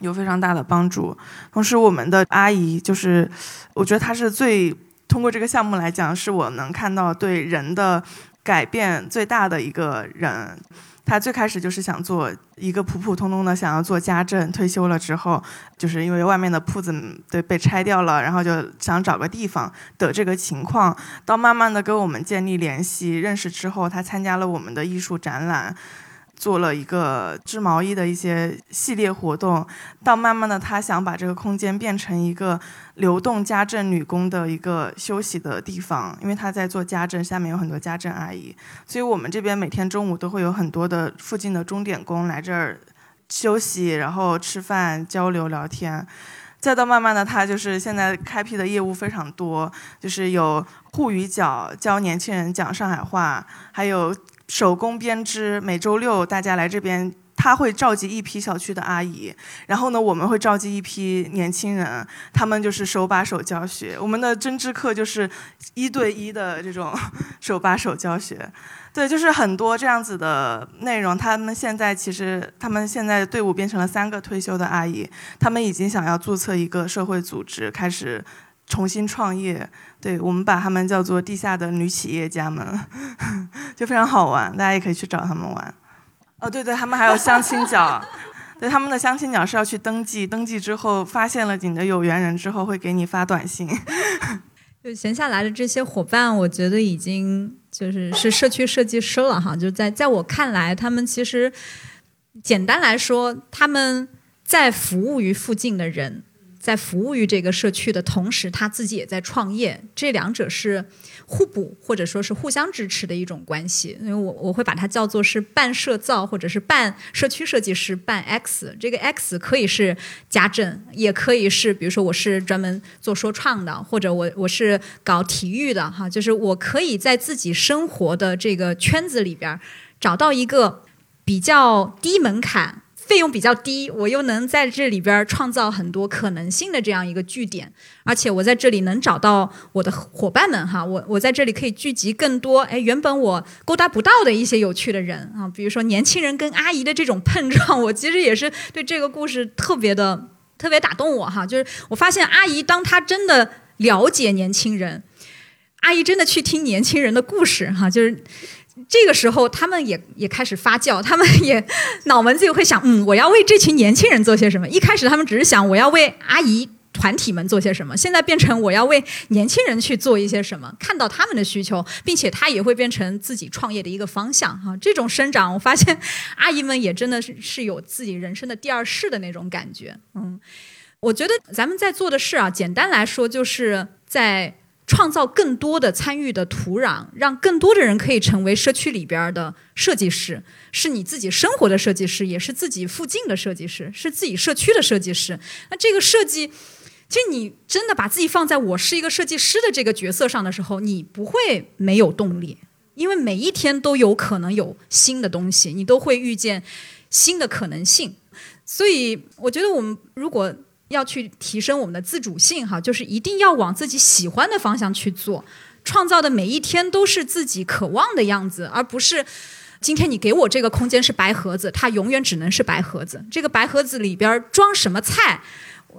B: 有非常大的帮助，同时我们的阿姨就是，我觉得她是最通过这个项目来讲，是我能看到对人的改变最大的一个人。她最开始就是想做一个普普通通的，想要做家政。退休了之后，就是因为外面的铺子对被拆掉了，然后就想找个地方的这个情况，到慢慢的跟我们建立联系、认识之后，她参加了我们的艺术展览。做了一个织毛衣的一些系列活动，到慢慢的他想把这个空间变成一个流动家政女工的一个休息的地方，因为他在做家政，下面有很多家政阿姨，所以我们这边每天中午都会有很多的附近的钟点工来这儿休息，然后吃饭、交流、聊天。再到慢慢的，他就是现在开辟的业务非常多，就是有沪语角教年轻人讲上海话，还有手工编织。每周六大家来这边，他会召集一批小区的阿姨，然后呢，我们会召集一批年轻人，他们就是手把手教学。我们的针织课就是一对一的这种手把手教学。(laughs) 对，就是很多这样子的内容。他们现在其实，他们现在队伍变成了三个退休的阿姨，他们已经想要注册一个社会组织，开始重新创业。对我们把他们叫做地下的女企业家们，(laughs) 就非常好玩，大家也可以去找他们玩。哦，对对，他们还有相亲角，对他们的相亲角是要去登记，登记之后发现了你的有缘人之后，会给你发短信。(laughs)
A: 就闲下来的这些伙伴，我觉得已经就是是社区设计师了哈。就在在我看来，他们其实简单来说，他们在服务于附近的人。在服务于这个社区的同时，他自己也在创业，这两者是互补或者说是互相支持的一种关系。因为我我会把它叫做是半社造或者是半社区设计师半 X。这个 X 可以是家政，也可以是比如说我是专门做说唱的，或者我我是搞体育的哈，就是我可以在自己生活的这个圈子里边找到一个比较低门槛。费用比较低，我又能在这里边创造很多可能性的这样一个据点，而且我在这里能找到我的伙伴们哈，我我在这里可以聚集更多哎原本我勾搭不到的一些有趣的人啊，比如说年轻人跟阿姨的这种碰撞，我其实也是对这个故事特别的特别打动我哈，就是我发现阿姨当她真的了解年轻人，阿姨真的去听年轻人的故事哈，就是。这个时候，他们也也开始发酵，他们也脑门子也会想，嗯，我要为这群年轻人做些什么。一开始他们只是想我要为阿姨团体们做些什么，现在变成我要为年轻人去做一些什么，看到他们的需求，并且他也会变成自己创业的一个方向哈。这种生长，我发现阿姨们也真的是是有自己人生的第二世的那种感觉。嗯，我觉得咱们在做的事啊，简单来说就是在。创造更多的参与的土壤，让更多的人可以成为社区里边的设计师，是你自己生活的设计师，也是自己附近的设计师，是自己社区的设计师。那这个设计，其实你真的把自己放在我是一个设计师的这个角色上的时候，你不会没有动力，因为每一天都有可能有新的东西，你都会遇见新的可能性。所以，我觉得我们如果。要去提升我们的自主性，哈，就是一定要往自己喜欢的方向去做，创造的每一天都是自己渴望的样子，而不是今天你给我这个空间是白盒子，它永远只能是白盒子。这个白盒子里边装什么菜？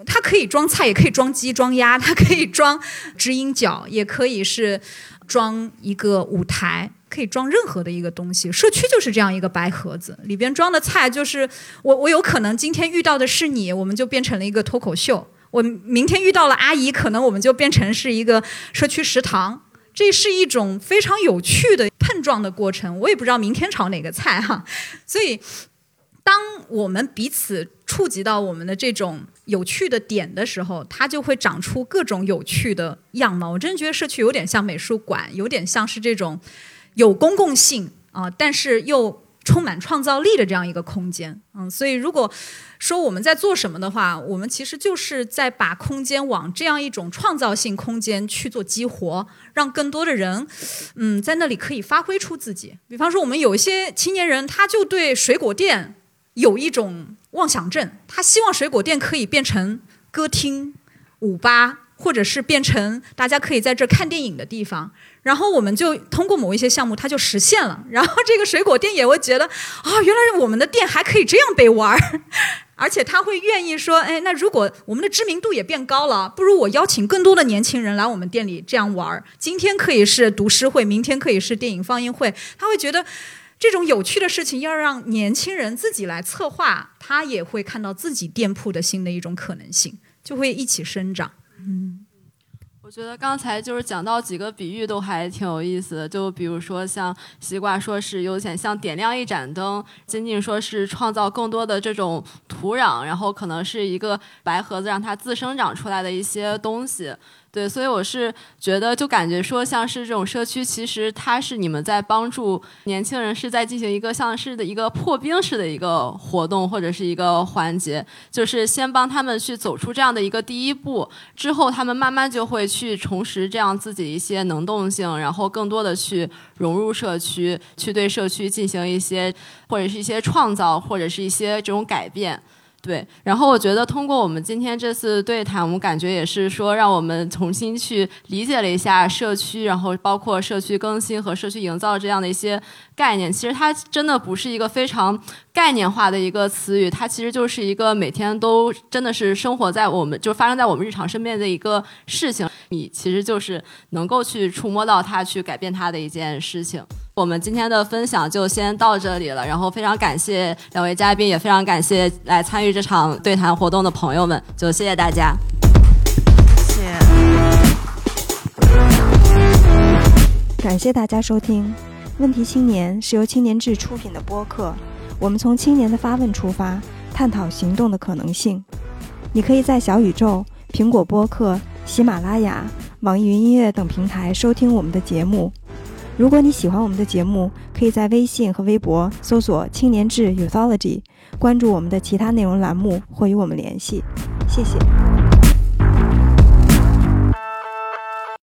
A: 它可以装菜，也可以装鸡、装鸭，它可以装知音角，也可以是装一个舞台。可以装任何的一个东西，社区就是这样一个白盒子，里边装的菜就是我，我有可能今天遇到的是你，我们就变成了一个脱口秀；我明天遇到了阿姨，可能我们就变成是一个社区食堂。这是一种非常有趣的碰撞的过程。我也不知道明天炒哪个菜哈，所以当我们彼此触及到我们的这种有趣的点的时候，它就会长出各种有趣的样貌。我真觉得社区有点像美术馆，有点像是这种。有公共性啊，但是又充满创造力的这样一个空间，嗯，所以如果说我们在做什么的话，我们其实就是在把空间往这样一种创造性空间去做激活，让更多的人，嗯，在那里可以发挥出自己。比方说，我们有一些青年人，他就对水果店有一种妄想症，他希望水果店可以变成歌厅、舞吧，或者是变成大家可以在这看电影的地方。然后我们就通过某一些项目，它就实现了。然后这个水果店也会觉得，啊，原来我们的店还可以这样被玩儿，(laughs) 而且他会愿意说，哎，那如果我们的知名度也变高了，不如我邀请更多的年轻人来我们店里这样玩儿。今天可以是读诗会，明天可以是电影放映会。他会觉得这种有趣的事情要让年轻人自己来策划，他也会看到自己店铺的新的一种可能性，就会一起生长。嗯。
D: 我觉得刚才就是讲到几个比喻都还挺有意思的，就比如说像西瓜说是有点像点亮一盏灯，仅仅说是创造更多的这种土壤，然后可能是一个白盒子让它自生长出来的一些东西。对，所以我是觉得，就感觉说，像是这种社区，其实它是你们在帮助年轻人，是在进行一个像是的一个破冰式的一个活动或者是一个环节，就是先帮他们去走出这样的一个第一步，之后他们慢慢就会去重拾这样自己一些能动性，然后更多的去融入社区，去对社区进行一些或者是一些创造，或者是一些这种改变。对，然后我觉得通过我们今天这次对谈，我们感觉也是说，让我们重新去理解了一下社区，然后包括社区更新和社区营造这样的一些概念。其实它真的不是一个非常概念化的一个词语，它其实就是一个每天都真的是生活在我们就发生在我们日常身边的一个事情。你其实就是能够去触摸到它，去改变它的一件事情。我们今天的分享就先到这里了，然后非常感谢两位嘉宾，也非常感谢来参与这场对谈活动的朋友们，就谢谢大家。
B: 谢谢。
F: 感谢大家收听《问题青年》，是由青年志出品的播客。我们从青年的发问出发，探讨行动的可能性。你可以在小宇宙、苹果播客、喜马拉雅、网易云音乐等平台收听我们的节目。如果你喜欢我们的节目，可以在微信和微博搜索“青年志 Youthology”，关注我们的其他内容栏目或与我们联系。谢谢。